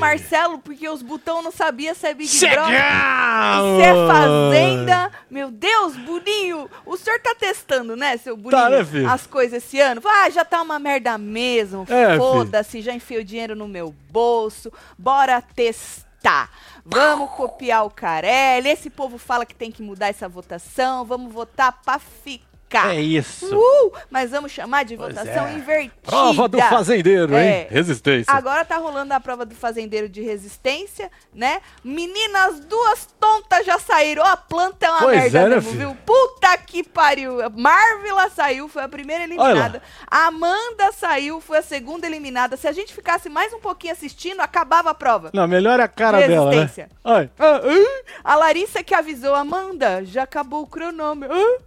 Marcelo, porque os botões não sabia se é Big Brother, se é Fazenda. Meu Deus, Boninho, o senhor tá testando, né, seu Boninho, Tá, né, filho? as coisas esse ano? Ah, já tá uma merda mesmo, É, foda-se, já enfiei o dinheiro no meu bolso, bora testar. Vamos copiar o Carelli, esse povo fala que tem que mudar essa votação, vamos votar pra ficar. É isso. Uh, mas vamos chamar de Pois votação é. invertida. Prova do fazendeiro, É. hein? Resistência. Agora tá rolando a prova do fazendeiro de resistência, né? Meninas, duas tontas já saíram. Ó, a planta é uma Pois merda é, né, mesmo, viu? Puta que pariu. Marvila saiu, foi a primeira eliminada. Amanda saiu, foi a segunda eliminada. Se a gente ficasse mais um pouquinho assistindo, acabava a prova. Não, melhor é a cara dela, né? Resistência. Ai. A Larissa que avisou, Amanda, já acabou o cronômetro. Ah,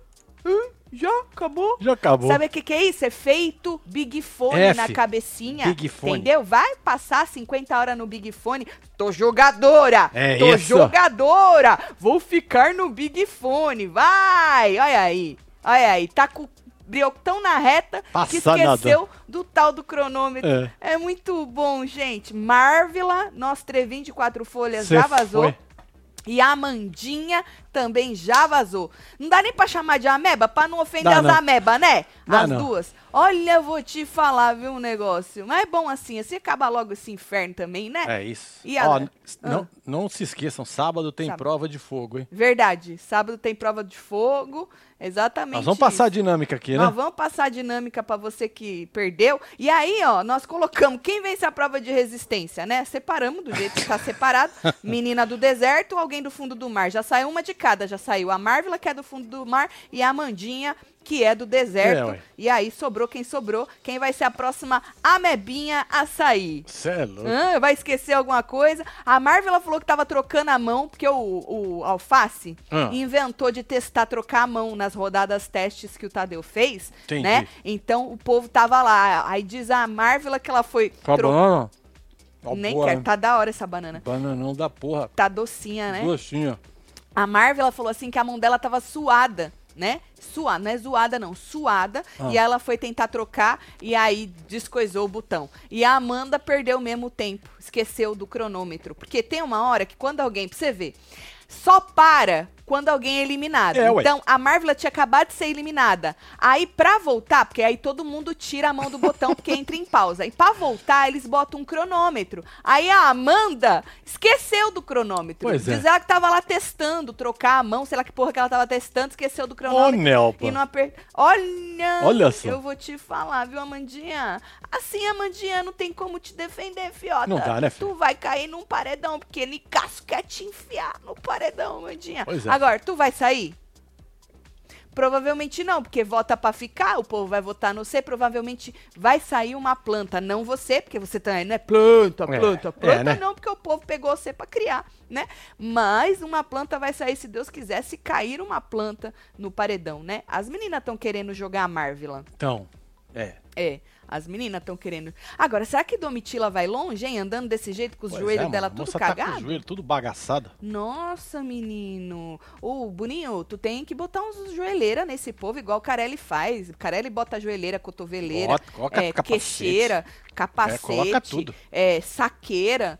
ah, já acabou? Já acabou. Sabe o que, que é isso? É feito Big Fone É, na cabecinha. Big Fone. Entendeu? Vai passar 50 horas no Big Fone. Tô jogadora! É tô isso. jogadora! Vou ficar no Big Fone. Vai! Olha aí. Olha aí. Tá com o briocão na reta que Passa esqueceu do tal do cronômetro. É. É. muito bom, gente. Marvila, nosso trevinho de quatro folhas Cê já vazou. foi. E a Amandinha também já vazou. Não dá nem pra chamar de ameba, pra não ofender Dá as não. ameba, né? Dá as não. duas. Olha, eu vou te falar, viu, um negócio. Mas é bom assim, assim acaba logo esse inferno também, né? É isso. A- Ó, Ah. não, não se esqueçam, sábado tem Sábado. prova de fogo, hein? Verdade. Sábado tem prova de fogo. Exatamente. Nós vamos passar a isso. dinâmica aqui, né? Nós vamos passar a dinâmica pra você que perdeu. E aí, ó, nós colocamos quem vence a prova de resistência, né? Separamos do jeito que tá separado. Menina do deserto, alguém do fundo do mar. Já saiu uma de cada. Já saiu a Marvila, que é do fundo do mar, e a Amandinha, que é do É, deserto. ué. e aí sobrou quem sobrou. Quem vai ser a próxima amebinha a sair? Cê é louco. Vai esquecer alguma coisa. A Marvel falou que tava trocando a mão, porque o, o Alface Ah. inventou de testar trocar a mão nas rodadas testes que o Tadeu fez, Entendi. né? Então o povo tava lá. Aí diz a Marvel que ela foi. Com tro- Nem quero, né? tá da hora essa banana. Bananão da porra. Tá docinha, né? Docinho. A Marvel ela falou assim que a mão dela tava suada, né? Suada, não é zoada não, suada. Ah. E ela foi tentar trocar e aí descoisou o botão. E a Amanda perdeu mesmo tempo, esqueceu do cronômetro. Porque tem uma hora que quando alguém, pra você ver, só para quando alguém é eliminado. É, então, a Marvel tinha acabado de ser eliminada. Aí, pra voltar, porque aí todo mundo tira a mão do botão porque entra em pausa. E pra voltar, eles botam um cronômetro. Aí a Amanda esqueceu do cronômetro. Pois é. Diz ela que tava lá testando, trocar a mão, sei lá que porra que ela tava testando, esqueceu do cronômetro. Nelpa. E não aper... Olha! Olha só. Eu vou te falar, viu, Amandinha? Assim, Amandinha, não tem como te defender, fiota. Não dá, né, filho? Tu vai cair num paredão, porque Nicasso quer te enfiar no paredão, Amandinha. Pois é. Agora, tu vai sair? Provavelmente não, porque vota pra ficar, o povo vai votar no C, provavelmente vai sair uma planta, não você, porque você também não é planta, É, planta, é, planta né? não, porque o povo pegou você pra criar, né? Mas uma planta vai sair, se Deus quiser, se cair uma planta no paredão, né? As meninas estão querendo jogar a Marvila. Então, é. É, as meninas estão querendo. Agora, será que Domitila vai longe, hein? Andando desse jeito com os Pois joelhos é, dela tudo moça tá com cagado? o joelho tudo bagaçado. Nossa, menino. Ô, Boninho, tu tem que botar uns joelheira nesse povo, igual o Carelli faz. O Carelli bota joelheira, cotoveleira, Bota, coloca é, capacete. queixeira, capacete, coloca tudo. é, saqueira.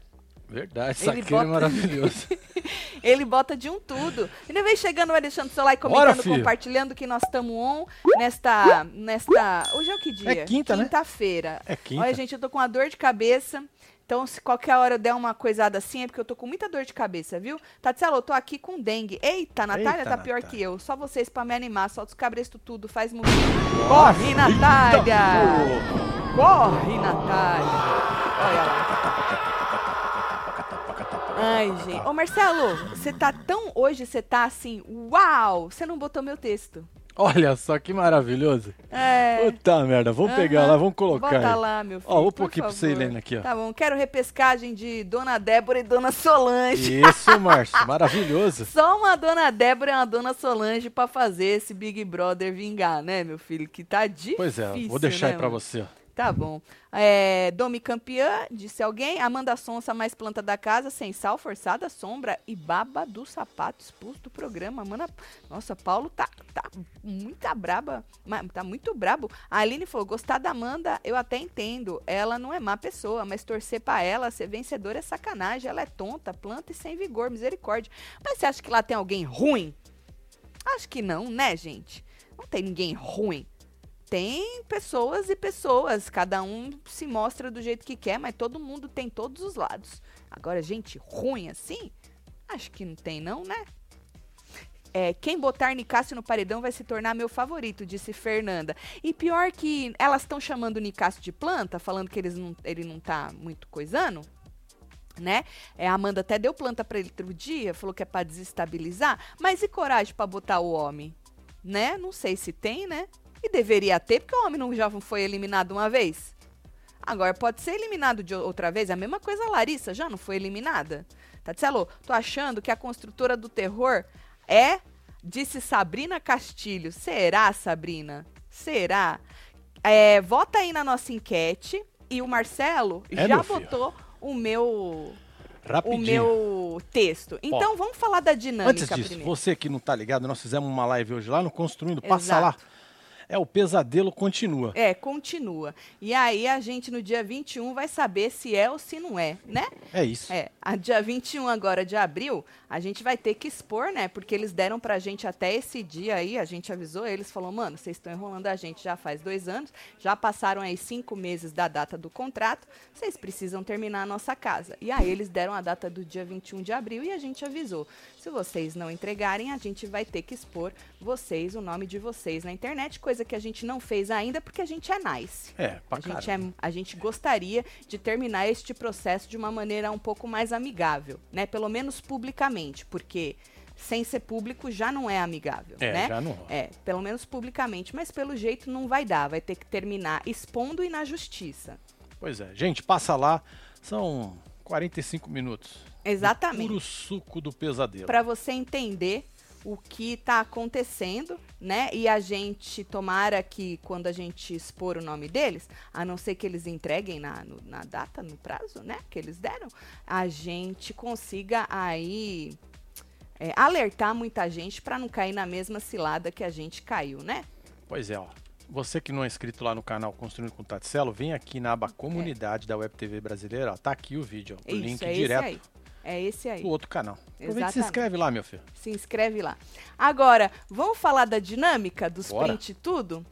Verdade, Ele saqueiro é bota- maravilhoso. Ele bota de um tudo. E não vem chegando, vai deixando seu like, Bora, comentando, filho. compartilhando que nós estamos on nesta, nesta... Hoje é o que dia? É quinta, né? Quinta-feira. É quinta. Olha, gente, eu tô com uma dor de cabeça. Então, se qualquer hora eu der uma coisada assim, é porque eu tô com muita dor de cabeça, viu? Tatiana, eu tô aqui com dengue. Eita, Natália Eita, tá pior Natália. que eu. Só vocês pra me animar. Solta os cabrestos tudo, faz muito. Corre, Natália! Corre, Natália! Olha lá. Ai, gente. Ô, Marcelo, você tá tão... Hoje você tá assim, uau! Você não botou meu texto. Olha só que maravilhoso. É... Puta merda, vamos pegar Aham. lá, vamos colocar Bota aí. lá, meu filho. Ó, vou pôr aqui pra você, favor. Helena, aqui, ó. Tá bom, quero repescagem de Dona Débora e Dona Solange. Isso, Márcio, maravilhoso. Só uma Dona Débora e uma Dona Solange pra fazer esse Big Brother vingar, né, meu filho? Que tá difícil, Pois é, vou deixar aí né, pra mano? você, ó. Tá bom. É, Domi campeã, disse alguém. Amanda Sonsa, mais planta da casa, sem sal, forçada, sombra e baba do sapato expulso do programa. Mana, nossa, Paulo tá, tá muito braba. Tá muito brabo. A Aline falou: gostar da Amanda, eu até entendo. Ela não é má pessoa, mas torcer pra ela, ser vencedora é sacanagem. Ela é tonta, planta e sem vigor, misericórdia. Mas você acha que lá tem alguém ruim? Acho que não, né, gente? Não tem ninguém ruim tem pessoas e pessoas, cada um se mostra do jeito que quer, mas todo mundo tem todos os lados. Agora, gente ruim assim, acho que não tem não, né? É, quem botar Nicásio no paredão vai se tornar meu favorito, disse Fernanda. E pior que elas estão chamando o Nicásio de planta, falando que eles não, ele não tá muito coisando, né? É, a Amanda até deu planta para ele outro dia, falou que é para desestabilizar, mas e coragem para botar o homem? Né? Não sei se tem, né? E deveria ter, porque o homem não já foi eliminado uma vez. Agora pode ser eliminado de outra vez. A mesma coisa a Larissa já não foi eliminada. Tatselo, tô achando que a construtora do terror é, disse Sabrina Castilho. Será, Sabrina? Será? É, vota aí na nossa enquete. E o Marcelo é, já botou o meu Rapidinho. o meu texto. Então vamos falar da dinâmica Antes disso, primeiro. você que não tá ligado, nós fizemos uma live hoje lá no Construindo. Passa lá é, o pesadelo continua. É, continua. E aí a gente no dia 21 vai saber se é ou se não é, né? É isso. É, a dia 21 agora de abril, a gente vai ter que expor, né? Porque eles deram pra gente até esse dia aí, a gente avisou eles, falou, mano, vocês estão enrolando a gente já faz dois anos, já passaram aí cinco meses da data do contrato, vocês precisam terminar a nossa casa. E aí eles deram a data do dia 21 de abril e a gente avisou. Se vocês não entregarem, a gente vai ter que expor vocês, o nome de vocês na internet, coisa que a gente não fez ainda porque a gente é nice. É, pra a gente, é, a gente gostaria de terminar este processo de uma maneira um pouco mais amigável, né? Pelo menos publicamente, porque sem ser público já não é amigável, é, né? Já não. É, pelo menos publicamente, mas pelo jeito não vai dar, vai ter que terminar expondo e na justiça. Pois é, gente, passa lá, são 45 minutos. Exatamente. Puro suco do pesadelo. Para você entender o que está acontecendo, né? E a gente tomara que quando a gente expor o nome deles, a não ser que eles entreguem na, no, na data, no prazo, né? Que eles deram, a gente consiga aí é, alertar muita gente para não cair na mesma cilada que a gente caiu, né? Pois é, ó. Você que não é inscrito lá no canal Construindo com Tatselo, vem aqui na aba Comunidade é. da Web TV Brasileira, ó, tá aqui o vídeo, ó, o Isso, link é direto é esse aí. Do outro canal. Aproveita se inscreve lá, meu filho. Se inscreve lá. Agora, vamos falar da dinâmica dos Bora. print e tudo?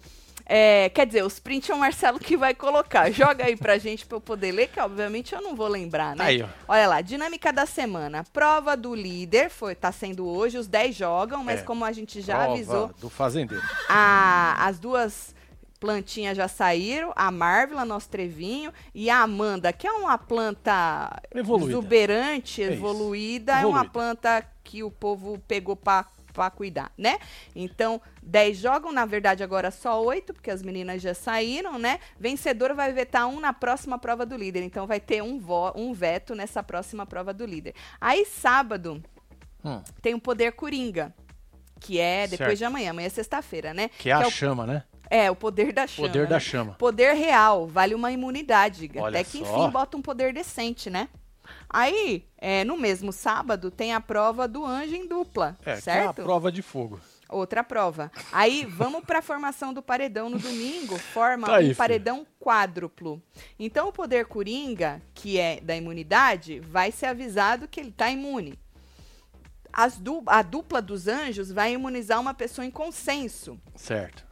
É, quer dizer, os print é o Marcelo que vai colocar. Joga aí pra gente pra eu poder ler, que obviamente eu não vou lembrar, né? Aí, ó. Olha lá, dinâmica da semana. Prova do líder, foi, tá sendo hoje, os 10 jogam, mas é. como a gente já avisou. Do fazendeiro. A, as duas plantinhas já saíram, a Marvel, nosso trevinho, e a Amanda, que é uma planta evoluída. exuberante, é evoluída, é, uma planta que o povo pegou para para cuidar, né? Então, 10 jogam, na verdade agora só 8, porque as meninas já saíram, né? Vencedor vai vetar um na próxima prova do líder, então vai ter um, vo um veto nessa próxima prova do líder. Aí, sábado, hum. tem o Poder Coringa, que é depois certo. de amanhã, amanhã é sexta-feira, né? Que é a que é o... chama, né? É, o poder da chama. Poder da né? chama. Poder real, vale uma imunidade. Olha Até que, só. enfim, bota um poder decente, né? Aí, é, no mesmo sábado, tem a prova do anjo em dupla, é, certo? É a prova de fogo. Outra prova. Aí, vamos para a formação do paredão no domingo, forma tá aí, um paredão filho. quádruplo. Então, o poder coringa, que é da imunidade, vai ser avisado que ele está imune. Du a dupla dos anjos vai imunizar uma pessoa em consenso. Certo.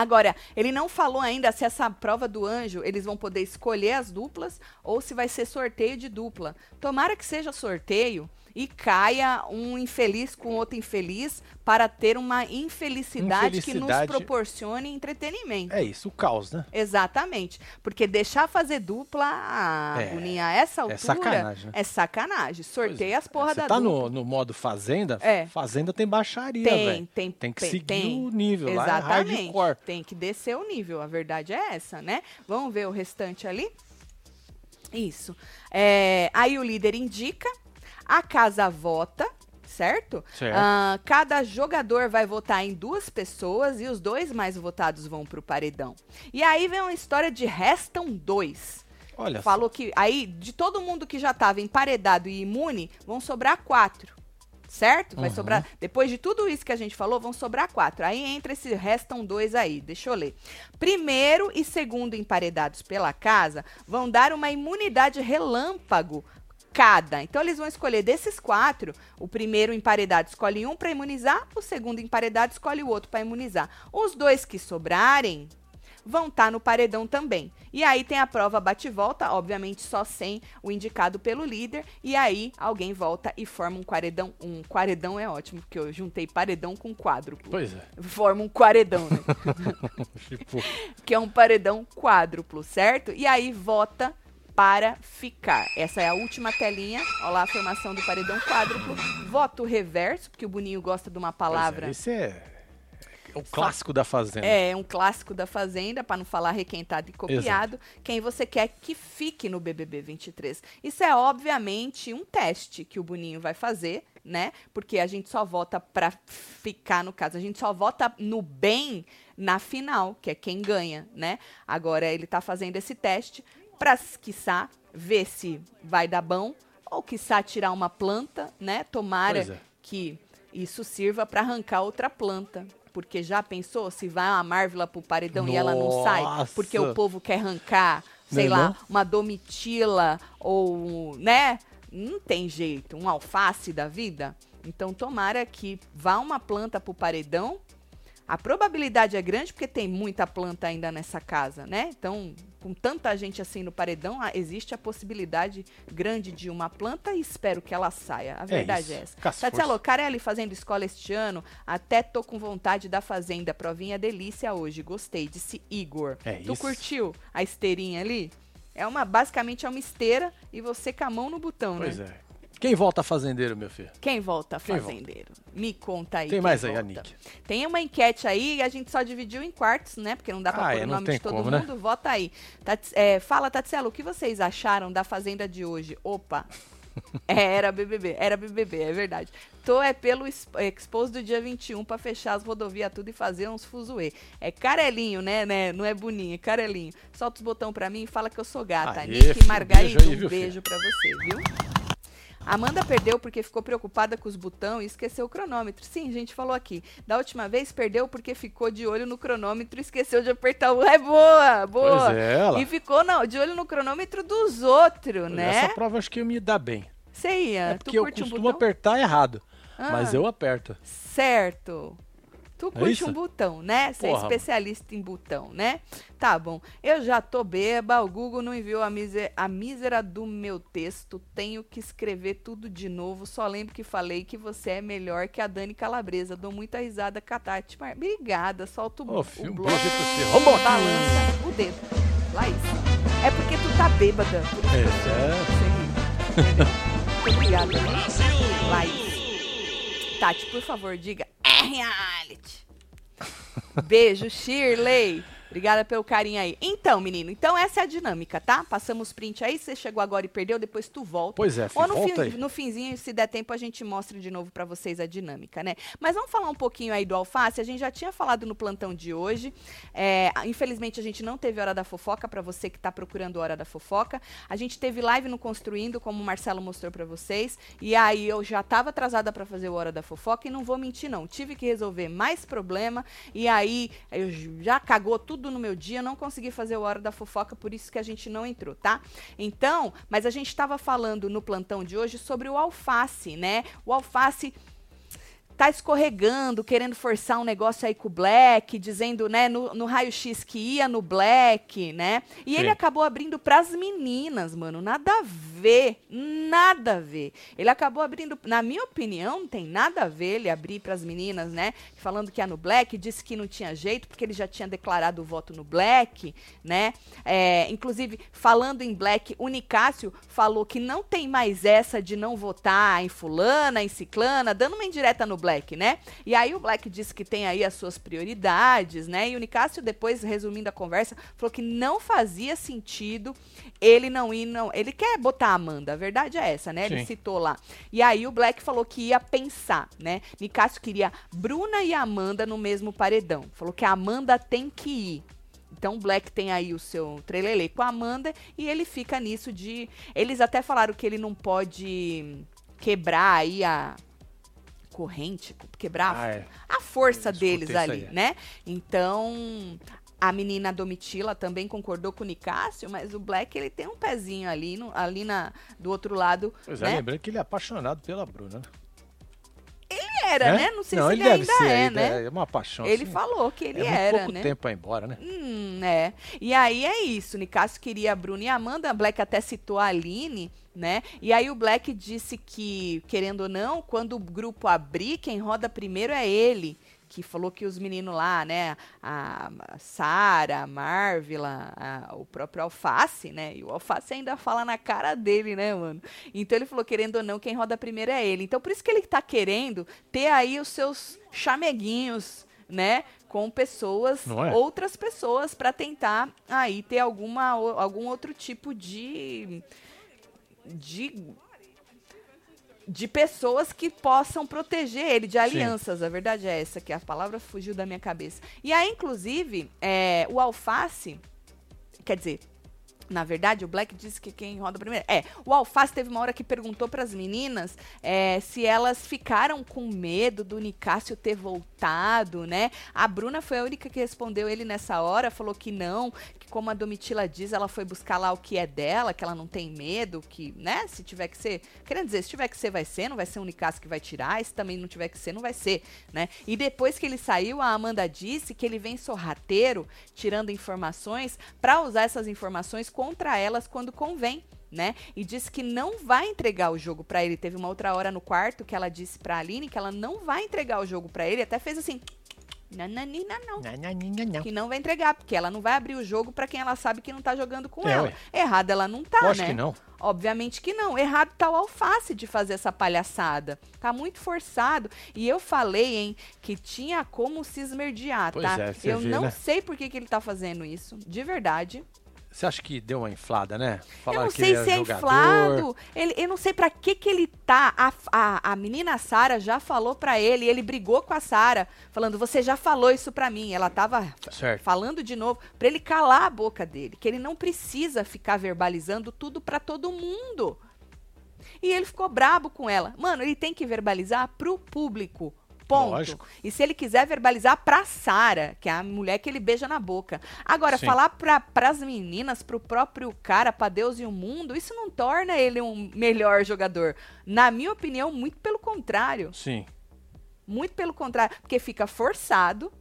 Agora, ele não falou ainda se essa prova do anjo eles vão poder escolher as duplas ou se vai ser sorteio de dupla. Tomara que seja sorteio, e caia um infeliz com outro infeliz para ter uma infelicidade, infelicidade, que nos proporcione entretenimento. É isso, o caos, né? Exatamente. Porque deixar fazer dupla, ah, é, a essa é altura. É sacanagem. Né? É sacanagem. Sorteia as porra Você da tá dupla. No, no modo fazenda? É. Fazenda tem baixaria, velho. Tem, tem que tem, seguir tem. o nível Exatamente. lá. É tem que descer o nível. A verdade é essa, né? Vamos ver o restante ali? Isso. É, aí o líder indica a casa vota, certo? Certo. Ah, cada jogador vai votar em duas pessoas e os dois mais votados vão pro paredão. E aí vem uma história de restam dois. Olha Falou que aí, de todo mundo que já tava emparedado e imune, vão sobrar quatro. Certo? Vai Uhum. sobrar. Depois de tudo isso que a gente falou, vão sobrar quatro. Aí entra esse restam dois aí. Deixa eu ler. Primeiro e segundo emparedados pela casa vão dar uma imunidade relâmpago cada. Então eles vão escolher desses quatro, o primeiro emparedado escolhe um para imunizar, o segundo emparedado escolhe o outro para imunizar. Os dois que sobrarem vão estar no paredão também. E aí tem a prova bate-volta, obviamente só sem o indicado pelo líder, e aí alguém volta e forma um quaredão. Um quaredão é ótimo, porque eu juntei paredão com quádruplo. Pois é. Forma um quaredão, né? Tipo, que é um paredão quádruplo, certo? E aí vota para ficar. Essa é a última telinha. Olha lá a formação do paredão quádruplo. Voto reverso, porque o Boninho gosta de uma palavra. Pois é, esse é, o clássico da Fazenda. É, um clássico da Fazenda, para não falar requentado e copiado. Quem você quer que fique no BBB 23. Isso é, obviamente, um teste que o Boninho vai fazer, né? Porque a gente só vota para ficar, no caso. A gente só vota no bem na final, que é quem ganha, né? Agora ele tá fazendo esse teste para, quiçá, ver se vai dar bom ou, quiçá, tirar uma planta, né? Tomara é. que isso sirva para arrancar outra planta. Porque já pensou se vai uma Marvel pro paredão e ela não sai? Nossa. Porque o povo quer arrancar, sei Não é lá, não? uma domitila ou, né? Não tem jeito, um alface da vida. Então tomara que vá uma planta pro paredão. A probabilidade é grande porque tem muita planta ainda nessa casa, né? Então, com tanta gente assim no paredão, ah, existe a possibilidade grande de uma planta e espero que ela saia. A verdade isso. é, essa. Força. Carelli fazendo escola este ano, até tô com vontade da fazenda. Provinha delícia hoje, gostei, disse Igor. É tu isso. curtiu a esteirinha ali? É uma, basicamente é uma esteira e você com a mão no botão, Pois né? é. Quem volta fazendeiro, meu filho? Quem volta Quem fazendeiro? Me conta aí. Tem mais aí, volta. Anick. Tem uma enquete aí e a gente só dividiu em quartos, né? Porque não dá pra Ah, pôr é, o nome de todo como, né? mundo. Vota aí. Tats- é, fala, Tatselo, o que vocês acharam da Fazenda de hoje? Opa! É, era BBB, era BBB, é verdade. Tô é pelo Expos do dia 21 pra fechar as rodovias tudo e fazer uns fuzuê. É carelinho, né, né? Não é boninho, é carelinho. Solta os botão pra mim e fala que eu sou gata. Aê, Nick Margarida, beijo aí, um beijo pra você, viu? Amanda perdeu porque ficou preocupada com os botões e esqueceu o cronômetro. Sim, a gente falou aqui. Da última vez perdeu porque ficou de olho no cronômetro e esqueceu de apertar o. É boa, boa. Pois é, ela. E ficou não, de olho no cronômetro dos outros, né? Essa prova acho que eu me dá bem. Você ia. É porque eu um costumo botão? apertar errado. Mas Ah. eu aperto. Certo. Tu curte É um botão, né? Você é especialista em botão, né? Tá bom. Eu já tô beba, o Google não enviou a, mise- a mísera do meu texto. Tenho que escrever tudo de novo. Só lembro que falei que você é melhor que a Dani Calabresa. Dou muita risada com a Tati. Mar- Obrigada. Solta o, Ô, o filho, bloco. você. Balança o dedo. Lá isso. É porque tu tá bêbada. Por isso É, é. obrigada. isso. Tati, por favor, diga. É reality. Beijo, Shirley. Obrigada pelo carinho aí. Então, menino, então essa é a dinâmica, tá? Passamos print aí, você chegou agora e perdeu, depois tu volta. Pois é, filho, Ou no, volta fim- no finzinho, se der tempo, a gente mostra de novo pra vocês a dinâmica, né? Mas vamos falar um pouquinho aí do alface. A gente já tinha falado no plantão de hoje. É, infelizmente, a gente não teve hora da fofoca pra você que tá procurando hora da fofoca. A gente teve live no Construindo, como o Marcelo mostrou pra vocês. E aí eu já tava atrasada pra fazer o hora da fofoca e não vou mentir, não. Tive que resolver mais problema. E aí eu já cagou tudo no meu dia, não consegui fazer o hora da fofoca, por isso que a gente não entrou, tá? Então, mas a gente estava falando no plantão de hoje sobre o alface, né? O alface tá escorregando, querendo forçar um negócio aí com o Black, dizendo, né, no, no raio-x que ia no Black, né? E Sim. ele acabou abrindo pras meninas, mano. Nada a ver. Nada a ver. Ele acabou abrindo, na minha opinião, não tem nada a ver ele abrir pras meninas, né? Falando que ia no Black, disse que não tinha jeito, porque ele já tinha declarado o voto no Black, né? É, inclusive, falando em Black, o Nicásio falou que não tem mais essa de não votar em fulana, em ciclana, dando uma indireta no Black, né? E aí o Black disse que tem aí as suas prioridades, né? E o Nicásio depois, resumindo a conversa, falou que não fazia sentido ele não ir, não. Ele quer botar Amanda. A verdade é essa, né? Ele Sim. citou lá. E aí o Black falou que ia pensar, né? Nicásio queria Bruna e Amanda no mesmo paredão. Falou que a Amanda tem que ir. Então o Black tem aí o seu trelelê com a Amanda e ele fica nisso de. Eles até falaram que ele não pode quebrar aí a corrente, quebrar a Ah, é. a força deles ali, aí, é. né? Então, a menina Domitila também concordou com o Nicásio, mas o Black ele tem um pezinho ali, no- ali na, do outro lado. Pois é, né? lembrando que ele é apaixonado pela Bruna, né? Era, É? né? Não sei Não, se ele, ele, ainda é, ainda né? É uma paixão. Ele assim. falou que ele é muito era, pouco né? tempo pra ir embora, né? Hum, é. E aí é isso. Nicásio queria a Bruna e a Amanda. Black até citou a Aline, né? E aí o Black disse que, querendo ou não, quando o grupo abrir, quem roda primeiro é ele. Que falou que os meninos lá, né? A Sara, a Marvila, a- o próprio Alface, né? E o Alface ainda fala na cara dele, né, mano? Então ele falou, querendo ou não, quem roda primeiro é ele. Então por isso que ele tá querendo ter aí os seus chameguinhos, né? Com pessoas, é? outras pessoas, pra tentar aí ter alguma, algum outro tipo de. de de pessoas que possam proteger ele, de alianças. A verdade é essa, que a palavra fugiu da minha cabeça. E aí, inclusive, é, o alface, quer dizer, na verdade, o Black disse que quem roda primeiro. É, o Alface teve uma hora que perguntou para as meninas é, se elas ficaram com medo do Nicásio ter voltado, né? A Bruna foi a única que respondeu ele nessa hora, falou que não, que como a Domitila diz, ela foi buscar lá o que é dela, que ela não tem medo, que, né, se tiver que ser. Querendo dizer, se tiver que ser, vai ser, não vai ser o Nicásio que vai tirar, e se também não tiver que ser, não vai ser, né? E depois que ele saiu, a Amanda disse que ele vem sorrateiro, tirando informações, para usar essas informações contra elas quando convém. Né? E disse que não vai entregar o jogo pra ele. Teve uma outra hora no quarto que ela disse pra Aline que ela não vai entregar o jogo pra ele. Até fez assim: nananina, não. Não. Que não vai entregar, porque ela não vai abrir o jogo pra quem ela sabe que não tá jogando com É, ela. ué. Errada ela não tá, Lógico né? que não. Obviamente que não. Errado tá o alface de fazer essa palhaçada. Tá muito forçado. E eu falei, hein, que tinha como se esmerdear, Pois tá? é, eu vê, não né? sei por que, que ele tá fazendo isso. De verdade. Você acha que deu uma inflada, né? eu Falaram não que sei se é jogador. inflado. Ele, eu não sei pra que que ele tá. A, a, a menina Sara já falou pra ele. Ele brigou com a Sara, falando: Você já falou isso pra mim. Ela tava Certo. falando de novo pra ele calar a boca dele, que ele não precisa ficar verbalizando tudo pra todo mundo. E ele ficou brabo com ela. Mano, ele tem que verbalizar pro público. Ponto. Lógico. E se ele quiser verbalizar pra Sara, que é a mulher que ele beija na boca. Agora, Sim. falar pra, pras meninas, pro próprio cara, pra Deus e o mundo, isso não torna ele um melhor jogador. Na minha opinião, muito pelo contrário. Sim. Muito pelo contrário, porque fica forçado.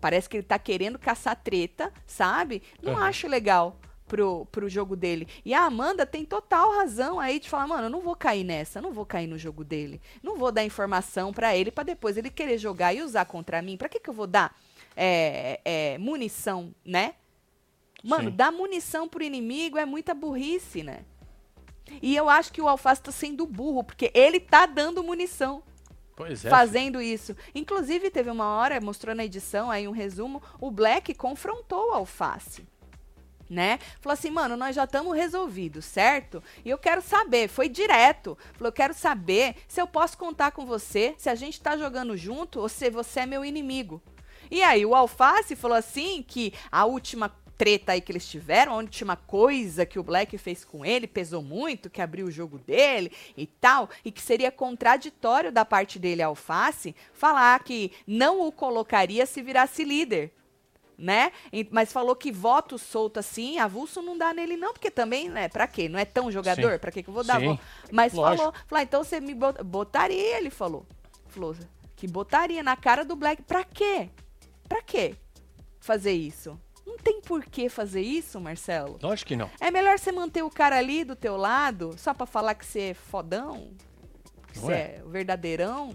Parece que ele tá querendo caçar treta, sabe? Não Uhum. acho legal pro, pro jogo dele. E a Amanda tem total razão aí de falar, mano, eu não vou cair nessa, não vou cair no jogo dele. Não vou dar informação pra ele pra depois ele querer jogar e usar contra mim. Pra que que eu vou dar é, é, munição, né? Mano, Sim. dar munição pro inimigo é muita burrice, né? E eu acho que o Alface tá sendo burro, porque ele tá dando munição Pois é. fazendo isso. Inclusive, teve uma hora, mostrou na edição aí um resumo, o Black confrontou o Alface. Né? Falou assim, mano, nós já estamos resolvidos, certo? E eu quero saber, foi direto. Falou, eu quero saber se eu posso contar com você, se a gente tá jogando junto ou se você é meu inimigo. E aí o Alface falou assim que a última treta aí que eles tiveram, a última coisa que o Black fez com ele pesou muito, que abriu o jogo dele e tal, e que seria contraditório da parte dele, Alface, falar que não o colocaria se virasse líder. Né? Mas falou que voto solto assim, avulso não dá nele não, porque também, né, pra quê? Não é tão jogador? Pra que que eu vou dar voto? Mas lógico. falou, falou, ah, então você me bot- botaria, ele falou. Falou que botaria na cara do Black. Pra quê? Pra quê fazer isso? Não tem por que fazer isso, Marcelo. Lógico que não. É melhor você manter o cara ali do teu lado, só pra falar que você é fodão, que você é? é o verdadeirão.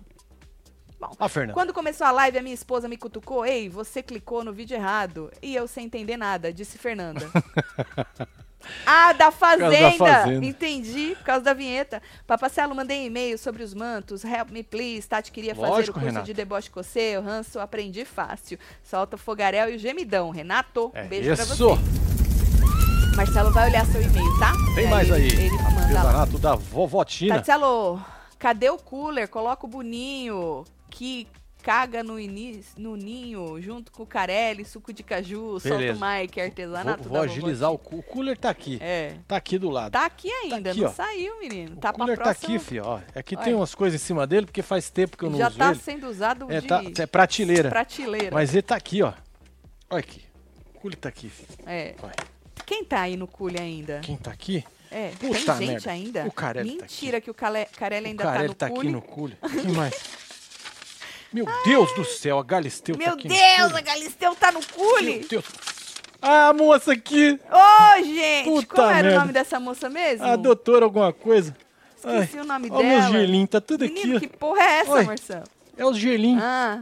Bom, Fernando. quando começou a live, a minha esposa me cutucou. Ei, você clicou no vídeo errado. E eu sem entender nada, disse Fernanda. ah, da causa da fazenda. Fazenda. Entendi, por causa da vinheta. Papacelo, mandei e-mail sobre os mantos. Help me, please. Tati queria fazer Lógico, o curso Renata. de deboche coceiro. Ranço, aprendi fácil. Solta o fogaréu e o gemidão. Renato, É beijo pra você. isso. Marcelo vai olhar seu e-mail, tá? Tem E mais aí. Ele, manda. Artesanato da vovotina. Tatielo, cadê o cooler? Coloca o Boninho que caga no, ini- no ninho junto com o Carelli, suco de caju, solta Beleza. o Mike, artesanato Vou, vou agilizar o, cu- o cooler tá aqui. É. Tá aqui do lado. Tá aqui ainda, aqui, não ó. saiu, menino. o Tá pra cooler tá próxima. aqui, filho. Ó, aqui Olha. tem umas coisas em cima dele, porque faz tempo que eu não Já uso tá ele. sendo usado É, de tá, é prateleira. prateleira. Mas ele tá aqui, ó. Olha aqui. O cooler tá aqui, filho. É. Olha. Quem tá aí no cule ainda? Quem tá aqui? É, Puta tem gente merda. ainda? O Carelli tá Mentira que o Carelli ainda o Carelli tá tá, no aqui no cooler. Quem mais? Meu Deus do céu, a Galisteu tá Meu aqui Deus, a. Galisteu tá no Meu cule! Deus. Ah, a moça aqui. Ô, gente! Puta como era o merda. nome dessa moça mesmo? A doutora alguma coisa. Esqueci o nome Olha dela. meus gelinhos, tá tudo Menino, aqui. que porra é essa, Oi. Marcelo? É os gelinhos. Ah,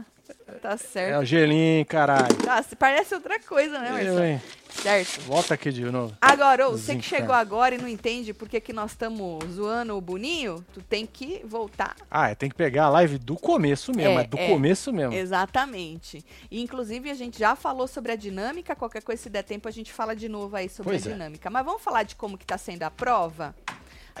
tá É certo. o gelinho, caralho. Tá, se parece outra coisa, né, Eu, Marcelo? hein? Certo. Volta aqui de novo. Agora, ô, você que chegou agora e não entende por que, nós estamos zoando o Boninho, tu tem que voltar Ah, é, tem que pegar a live do começo mesmo, É, é, do é. começo mesmo. Exatamente. E, inclusive, a gente já falou sobre a dinâmica. Qualquer coisa, se der tempo, a gente fala de novo aí sobre Pois a é. dinâmica. Mas vamos falar de como que tá sendo a prova?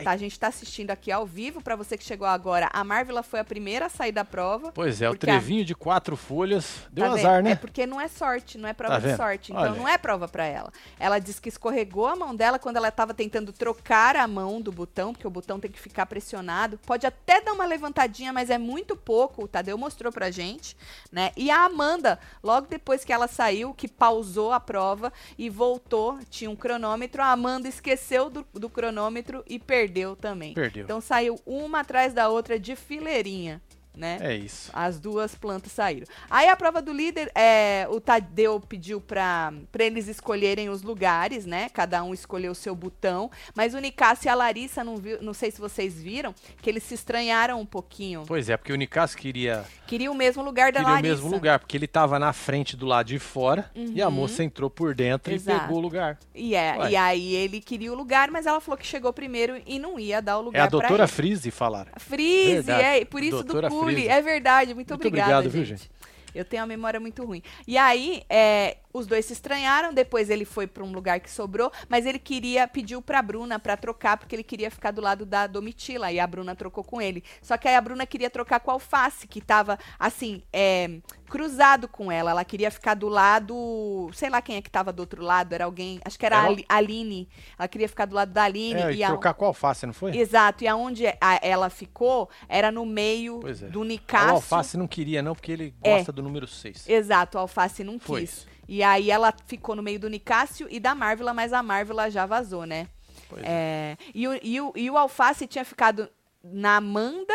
Tá, a gente tá assistindo aqui ao vivo. Pra você que chegou agora, a Marvela foi a primeira a sair da prova. Pois é, o Porque a- trevinho de quatro folhas deu Tá vendo? azar, né? É porque não é sorte, não é prova Tá de vendo? sorte. Então Olha não é prova pra ela. Ela disse que escorregou a mão dela quando ela tava tentando trocar a mão do botão, porque o botão tem que ficar pressionado. Pode até dar uma levantadinha, mas é muito pouco. O Tadeu mostrou pra gente, né? E a Amanda, logo depois que ela saiu, que pausou a prova e voltou, tinha um cronômetro, a Amanda esqueceu do, do cronômetro e perdeu também. Perdeu. Então saiu uma atrás da outra de fileirinha, né? É isso. As duas plantas saíram. Aí a prova do líder, é, o Tadeu pediu pra pra eles escolherem os lugares, né? Cada um escolheu o seu botão. Mas o Nicásio e a Larissa, não, viu, não sei se vocês viram, que eles se estranharam um pouquinho. Pois é, porque o Nicasso queria, Queriam o mesmo lugar da queria o Larissa. mesmo lugar, porque ele tava na frente do lado de fora e a Uhum. moça entrou por dentro Exato. e pegou o lugar. E, é, Ué. e aí ele queria o lugar, mas ela falou que chegou primeiro e não ia dar o É lugar a pra doutora. Frise falaram. Verdade. é, por isso Doutora do. Freeze. É verdade, muito, Muito obrigada, obrigado, viu, gente. Eu tenho uma memória muito ruim. E aí, é, os dois se estranharam, depois ele foi pra um lugar que sobrou, mas ele queria, pediu pra Bruna pra trocar, porque ele queria ficar do lado da Domitila, e a Bruna trocou com ele. Só que aí a Bruna queria trocar com a Alface, que tava, assim, é, cruzado com ela. Ela queria ficar do lado, sei lá quem é que tava do outro lado, era alguém, acho que era a o- Aline. Ela queria ficar do lado da Aline. É, e e a, trocar com alface, não foi? Exato, e aonde a- ela ficou era no meio é. do O Nicásio. alface não queria não, porque ele É. gosta do número 6. Exato, o Alface não Foi quis. E aí ela ficou no meio do Nicásio e da Marvela, mas a Marvela já vazou, né? Pois é. É, e, o, e, o, e o Alface tinha ficado na Amanda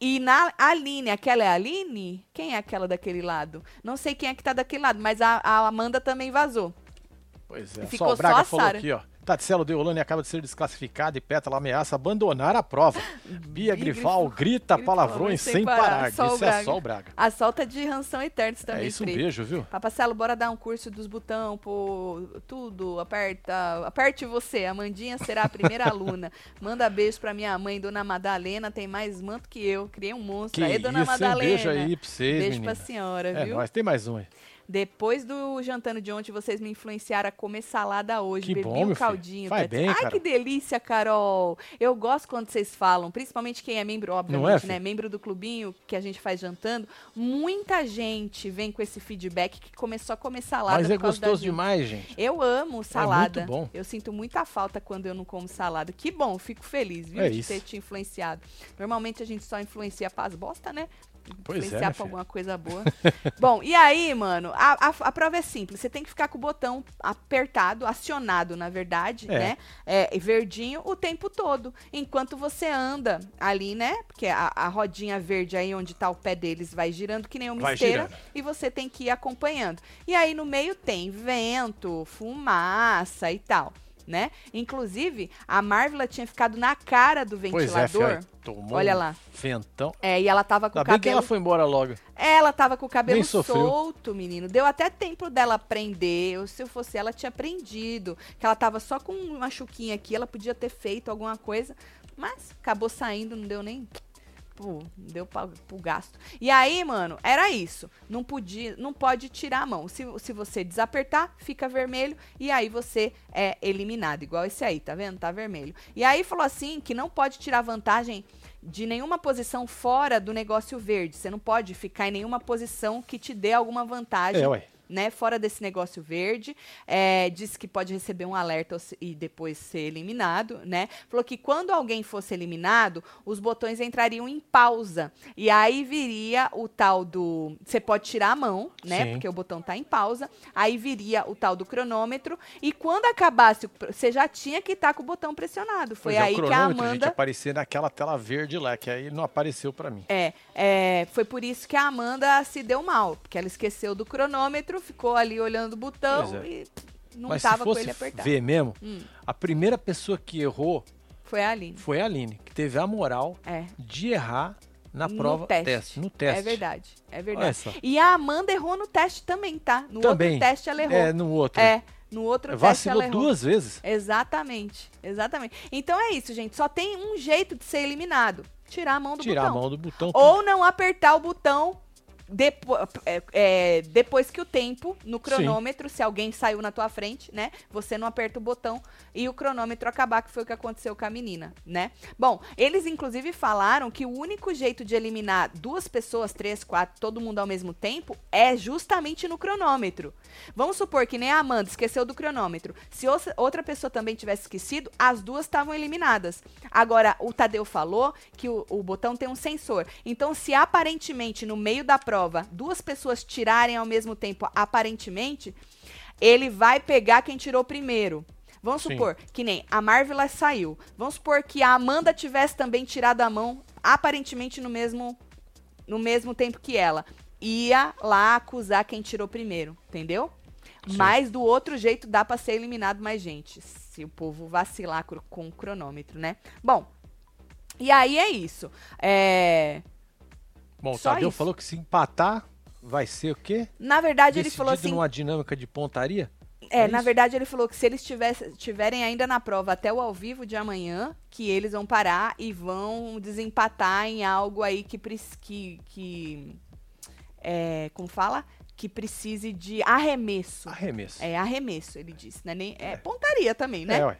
e na Aline. Aquela é a Aline? Quem é aquela daquele lado? Não sei quem é que tá daquele lado, mas a, a Amanda também vazou. Pois é. E Só ficou o Braga só a falou Sara. aqui, ó. Tatselo Deolane acaba de ser desclassificada e Pétala ameaça abandonar a prova. Bia Bia Grifal grita grita palavrões sem parar. Só o Disse a Braga. Sol Braga. A solta de Ranção Eternos É também, isso, um Pri. beijo, viu? Papacelo, bora dar um curso dos botão, pô, tudo, aperta, aperte você, a Mandinha será a primeira aluna. Manda beijo pra minha mãe, Dona Madalena, tem mais manto que eu, criei um monstro. Que aí, Dona isso? Madalena. Beijo aí pra vocês, Beijo menina. pra senhora, É, viu? nós tem mais um aí. Depois do jantando de ontem, vocês me influenciaram a comer salada hoje. Que Bebi bom, um caldinho. Tati. bem, Ai, que delícia, Carol. Eu gosto quando vocês falam, principalmente quem é membro, obviamente, é, né? Membro do clubinho que a gente faz jantando. Muita gente vem com esse feedback que começou a comer salada. Mas é gostoso demais, gente. Eu amo salada. bom. Eu sinto muita falta quando eu não como salada. Que bom, fico feliz, viu, É de isso. ter te influenciado. Normalmente a gente só influencia pras bosta, né? Pois é, influenciar pra alguma coisa boa. bom, e aí, mano, a, a, a prova é simples. Você tem que ficar com o botão apertado, acionado, na verdade, É. né? É, verdinho o tempo todo. Enquanto você anda ali, né? Porque a, a rodinha verde aí onde tá o pé deles vai girando que nem uma Vai esteira. girando. E você tem que ir acompanhando. E aí no meio tem vento, fumaça e tal. Né? Inclusive, a Marvela tinha ficado na cara do é, ventilador. aí Tomou Olha lá. Ventão. É, e ela tava com o Ainda bem que cabelo ela foi embora logo. ela tava com o cabelo solto, menino. Deu até tempo dela aprender. Eu, se eu fosse ela, tinha aprendido. Que ela tava só com uma chuquinha aqui, ela podia ter feito alguma coisa. Mas acabou saindo, não deu nem pro, deu pra, pro gasto. E aí, mano, era isso. Não podia, não pode tirar a mão. Se, se você desapertar, fica vermelho e aí você é eliminado, igual esse aí, tá vendo? Tá vermelho. E aí falou assim que não pode tirar vantagem de nenhuma posição fora do negócio verde. Você não pode ficar em nenhuma posição que te dê alguma vantagem. É, ué né, fora desse negócio verde, é, disse que pode receber um alerta e depois ser eliminado, né? Falou que quando alguém fosse eliminado, os botões entrariam em pausa. E aí viria o tal do. Você pode tirar a mão, né? Sim. Porque o botão tá em pausa. Aí viria o tal do cronômetro. E quando acabasse, você já tinha que estar tá com o botão pressionado. Foi pois aí é, que a Amanda. Gente, aparecer naquela tela verde lá, que aí não apareceu para mim. É, é, foi por isso que a Amanda se deu mal, porque ela esqueceu do cronômetro ficou ali olhando o botão é. e não Mas tava com ele apertado. ver mesmo, hum. a primeira pessoa que errou foi a Aline. Foi a Aline, que teve a moral é. de errar na prova teste. teste. No teste. É verdade. É verdade. E a Amanda errou no teste também, tá? No também. outro teste ela errou. É, no outro. É. No outro Vacilou teste ela duas vezes. Exatamente. Exatamente. Então é isso, gente. Só tem um jeito de ser eliminado. Tirar a mão do Tirar botão. Tirar a mão do botão. Ou não apertar o botão Depo é, é, depois que o tempo, no cronômetro, Sim. se alguém saiu na tua frente, né? Você não aperta o botão e o cronômetro acabar, que foi o que aconteceu com a menina, né? Bom, eles inclusive falaram que o único jeito de eliminar duas pessoas, três, quatro, todo mundo ao mesmo tempo, é justamente no cronômetro. Vamos supor que nem a Amanda esqueceu do cronômetro. Se outra pessoa também tivesse esquecido, as duas estavam eliminadas. Agora, o Tadeu falou que o, o botão tem um sensor. Então, se aparentemente no meio da prova prova duas pessoas tirarem ao mesmo tempo, aparentemente, ele vai pegar quem tirou primeiro. Vamos Sim. supor que nem a Marvel saiu. Vamos supor que a Amanda tivesse também tirado a mão, aparentemente no mesmo, no mesmo tempo que ela. Ia lá acusar quem tirou primeiro, entendeu? Sim. Mas do outro jeito dá para ser eliminado mais gente, se o povo vacilar com o cronômetro, né? Bom, e aí é isso. É... Bom, o Tadeu isso. falou que se empatar, vai ser o quê? Na verdade, Decidido ele falou assim. numa dinâmica de pontaria? É, é na verdade ele falou que se eles estiverem ainda na prova até o ao vivo de amanhã, que eles vão parar e vão desempatar em algo aí que que, que é, como fala, que precise de arremesso. Arremesso. É arremesso, ele disse, né? Nem, é, é. pontaria também, né? É, ué.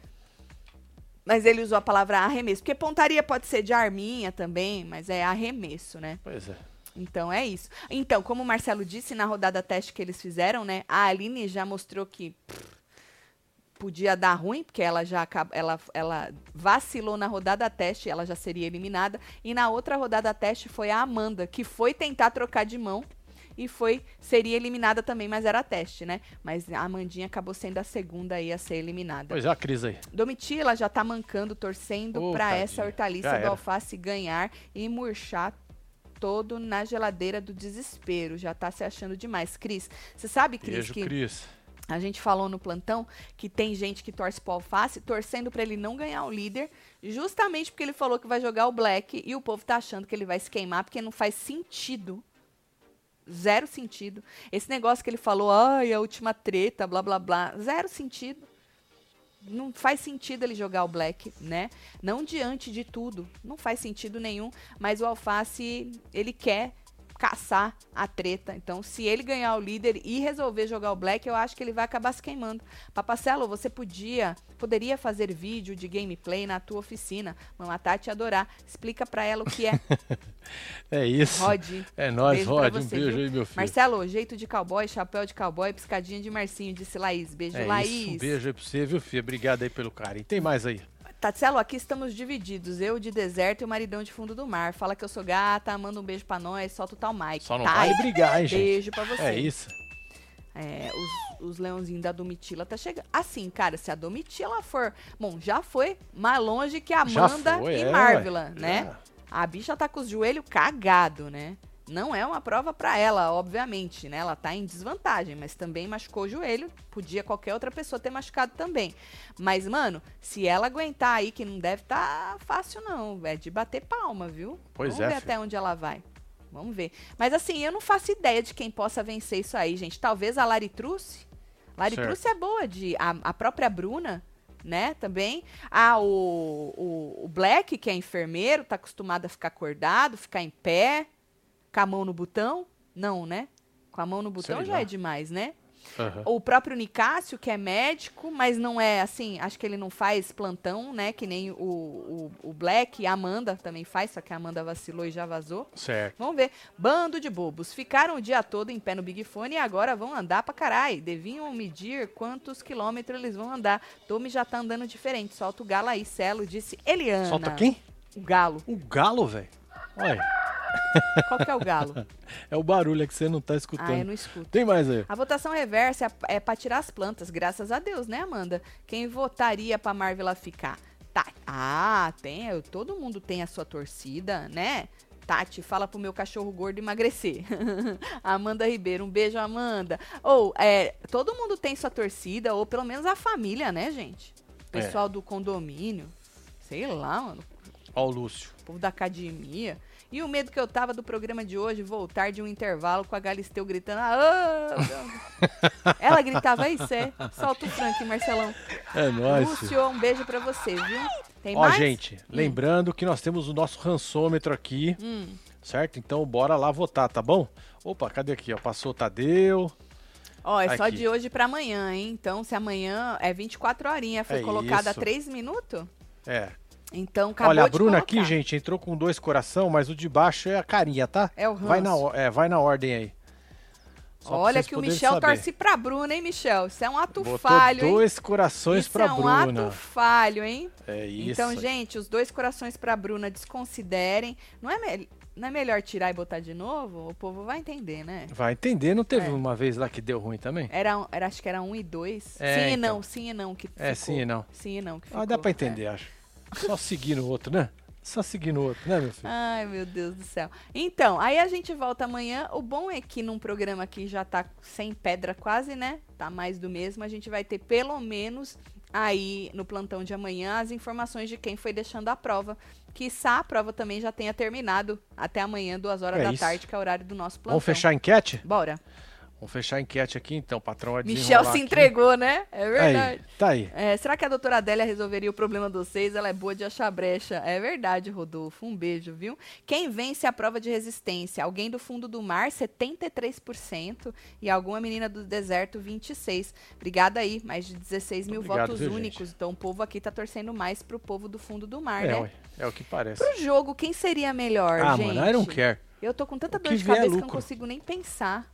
Mas ele usou a palavra arremesso, porque pontaria pode ser de arminha também, mas é arremesso, né? Pois é. Então é isso. Então, como o Marcelo disse na rodada teste que eles fizeram, né? A Aline já mostrou que pff, podia dar ruim, porque ela já ela, ela vacilou na rodada teste, ela já seria eliminada. E na outra rodada teste foi a Amanda, que foi tentar trocar de mão e foi seria eliminada também, mas era teste, né? Mas a Amandinha acabou sendo a segunda aí a ser eliminada. Pois é, a Cris aí. Domitila já tá mancando, torcendo oh, para essa hortaliça do alface ganhar e murchar todo na geladeira do desespero. Já tá se achando demais. Cris, você sabe, Cris, Beijo, que Cris. A gente falou no plantão que tem gente que torce pro Alface, torcendo para ele não ganhar o líder, justamente porque ele falou que vai jogar o Black e o povo tá achando que ele vai se queimar, porque não faz sentido Zero sentido. Esse negócio que ele falou, ai, a última treta, blá blá blá. Zero sentido. Não faz sentido ele jogar o Black, né? Não diante de tudo. Não faz sentido nenhum. Mas o Alface, ele quer caçar a treta. Então, se ele ganhar o líder e resolver jogar o Black, eu acho que ele vai acabar se queimando. Papacelo, você podia, poderia fazer vídeo de gameplay na tua oficina. Mamãe Tati adorar. Explica para ela o que é. é isso. Rod. É nóis, Rod. Um beijo viu? aí, meu filho. Marcelo, jeito de cowboy, chapéu de cowboy, piscadinha de Marcinho, disse Laís. Beijo, é Laís. Isso. Um beijo aí pra você, viu, filho? Obrigado aí pelo carinho. Tem mais aí. Tatselo, aqui estamos divididos. Eu de deserto e o maridão de fundo do mar. Fala que eu sou gata, manda um beijo pra nós, solta o tal Mike. Só não tá? vai brigar, hein, gente? Beijo pra você. É isso. É, os, os leãozinhos da Domitila tá chegando. Assim, cara, se a Domitila for. Bom, já foi mais longe que a Amanda foi, e é, Marvela, né? É. A bicha tá com os joelhos cagado, né? Não é uma prova para ela, obviamente, né? Ela tá em desvantagem, mas também machucou o joelho. Podia qualquer outra pessoa ter machucado também. Mas, mano, se ela aguentar aí, que não deve tá fácil, não. É de bater palma, viu? Pois Vamos é. ver filho. até onde ela vai. Vamos ver. Mas assim, eu não faço ideia de quem possa vencer isso aí, gente. Talvez a Lari Truce. Lari Truce é boa de. A, a própria Bruna né? Também. Ah, o, o, o Black, que é enfermeiro, tá acostumado a ficar acordado, ficar em pé, com a mão no botão. Não, né? Com a mão no botão Sei já lá. é demais, né? Aham. O próprio Nicásio, que é médico, mas não é assim, acho que ele não faz plantão, né? Que nem o, o, o Black e a Amanda também faz, só que a Amanda vacilou e já vazou. Certo. Vamos ver. Bando de bobos. Ficaram o dia todo em pé no Big Fone e agora vão andar pra caralho. Deviam medir quantos quilômetros eles vão andar. Tommy já tá andando diferente. Solta o galo aí, Celo, disse Eliana. Solta quem? O galo. O galo, velho. Olha, Qual que é o galo? é o barulho é que você não tá escutando. ah, eu não escuto. Tem mais aí. A votação reversa é, é pra tirar as plantas, graças a Deus, né, Amanda? Quem votaria pra Marvel ficar? Tá. Ah, tem. Todo mundo tem a sua torcida, né? Tati, fala pro meu cachorro gordo emagrecer. Amanda Ribeiro, um beijo, Amanda. Ou, é, todo mundo tem sua torcida, ou pelo menos a família, né, gente? É. Pessoal do condomínio. Sei lá, mano. Ó o Lúcio. O povo da academia. E o medo que eu tava do programa de hoje, voltar de um intervalo com a Galisteu gritando. Ah, meu." Ela gritava, é isso é. Solta o Frank, Marcelão. É nóis. Lúcio, um beijo pra você, viu? Tem Ó, mais? gente, lembrando que nós temos o nosso rançômetro aqui, Hum, certo? Então bora lá votar, tá bom? Opa, cadê aqui? Ó, passou o Tadeu. ó, é só Aqui. de hoje pra amanhã, hein? Então, se amanhã é 24 horinhas, foi É colocada há isso. 3 minutos, É. então acabou Olha, a Bruna aqui, gente, entrou com dois coração, mas o de baixo é a carinha, tá? É o Vai na, ranço. é, vai na ordem aí. Só Olha que o Michel saber. torce pra Bruna, hein, Michel? Isso é um ato Botou falho, hein? dois corações Isso pra é um Bruna. ato falho, hein? É isso. Então, gente, os dois corações pra Bruna, desconsiderem. Não é, me- não é melhor tirar e botar de novo? O povo vai entender, né? Vai entender, não teve É. uma vez lá que deu ruim também? Era, era, acho que era um e dois. É, sim e então. não, sim e não que É, ficou. sim e não. Sim e não que Ah, ficou. dá pra é. entender, acho. Só seguir no outro, né? Só seguir no outro, né, meu filho? Ai, meu Deus do céu. Então, aí a gente volta amanhã. O bom é que num programa que já tá sem pedra quase, né? Tá mais do mesmo. A gente vai ter pelo menos aí no plantão de amanhã as informações de quem foi deixando a prova. Quiçá a prova também já tenha terminado até amanhã, duas horas É da isso. tarde, que é o horário do nosso plantão. Vamos fechar a enquete? Bora. Vamos fechar a enquete aqui então, patrão. vai Michel se aqui. entregou, né? É verdade. Aí, tá aí. É, será que a doutora Adélia resolveria o problema dos seis? Ela é boa de achar brecha. É verdade, Rodolfo. Um beijo, viu? Quem vence a prova de resistência? Alguém do fundo do mar, 73%. E alguma menina do deserto, 26%. Obrigada aí, mais de 16 mil Obrigado, votos viu, únicos. gente? Então o povo aqui tá torcendo mais pro povo do fundo do mar, É, né? ué, é o que parece. Pro jogo, quem seria melhor, Ah, gente? mano, I don't care. Eu tô com tanta dor de é cabeça que eu não consigo nem pensar.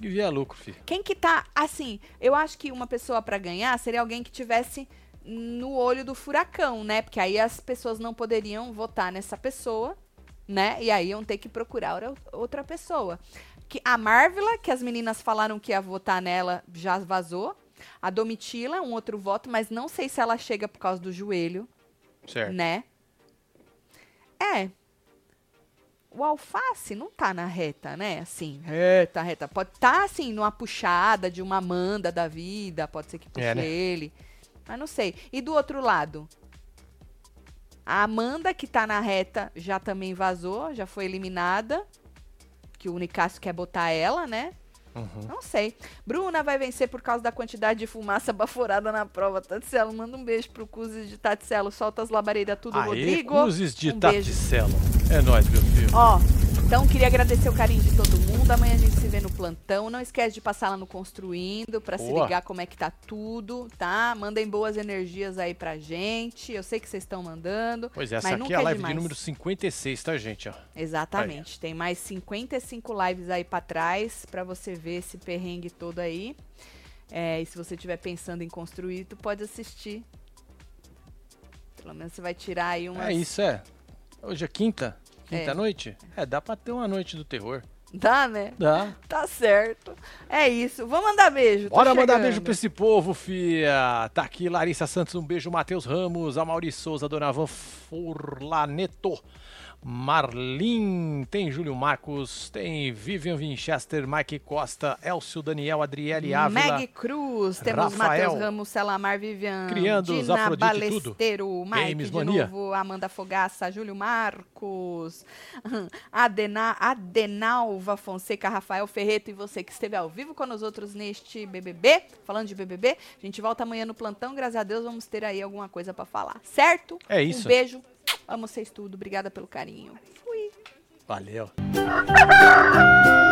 Que vier lucro, filho. Quem que tá, assim, eu acho que uma pessoa pra ganhar seria alguém que tivesse no olho do furacão, né? Porque aí as pessoas não poderiam votar nessa pessoa, né? E aí iam ter que procurar outra- outra pessoa. Que a Marvela, que as meninas falaram que ia votar nela, já vazou. A Domitila, um outro voto, mas não sei se ela chega por causa do joelho, Certo. né? É. O alface não tá na reta, né? Assim, reta, reta. Pode tá, assim, numa puxada de uma Amanda da vida. Pode ser que puxe É, né? ele. Mas não sei. E do outro lado? A Amanda, que tá na reta, já também vazou, já foi eliminada. Que o Unicácio quer botar ela, né? Uhum. Não sei. Bruna vai vencer por causa da quantidade de fumaça baforada na prova. Taticelo, manda um beijo pro Cuzes de Taticelo. Solta as labaredas tudo, Aê, Rodrigo. Cruzes de um beijo. Taticelo. É nóis, meu filho. Ó, então queria agradecer o carinho de todo mundo. Amanhã a gente se vê no plantão. Não esquece de passar lá no Construindo pra se ligar como é que tá tudo, tá? Mandem boas energias aí pra gente. Eu sei que vocês estão mandando. Pois é, essa aqui é a é live demais. de número 56, tá, gente? Ó. Exatamente. Tem mais 55 lives aí pra trás pra você ver esse perrengue todo aí. É, e se você estiver pensando em construir, tu pode assistir. Pelo menos você vai tirar aí umas... É isso, é. Hoje é quinta? É. Quinta noite? É, dá pra ter uma noite do terror. Dá, né? Dá. Tá certo. É isso. Vamos mandar beijo. Bora mandar chegando. beijo pra esse povo, fia. Tá aqui Larissa Santos, um beijo. Matheus Ramos, a Maurício Souza, Dona Van Furlaneto. Marlin, tem Júlio Marcos, tem Vivian Winchester, Mike Costa, Elcio Daniel, Adriele Ávila. Meg Cruz, temos Rafael. Matheus Ramos, Celamar Vivian, Criando Dina Afrodite Balesteiro, Mike Games de Mania. novo, Amanda Fogaça, Júlio Marcos, Adena, Adenalva Fonseca, Rafael Ferreto e você que esteve ao vivo com nós outros neste BBB, falando de BBB. A gente volta amanhã no plantão, graças a Deus vamos ter aí alguma coisa pra falar, certo? É isso. Um beijo, Amo vocês tudo. Obrigada pelo carinho. Fui. Valeu.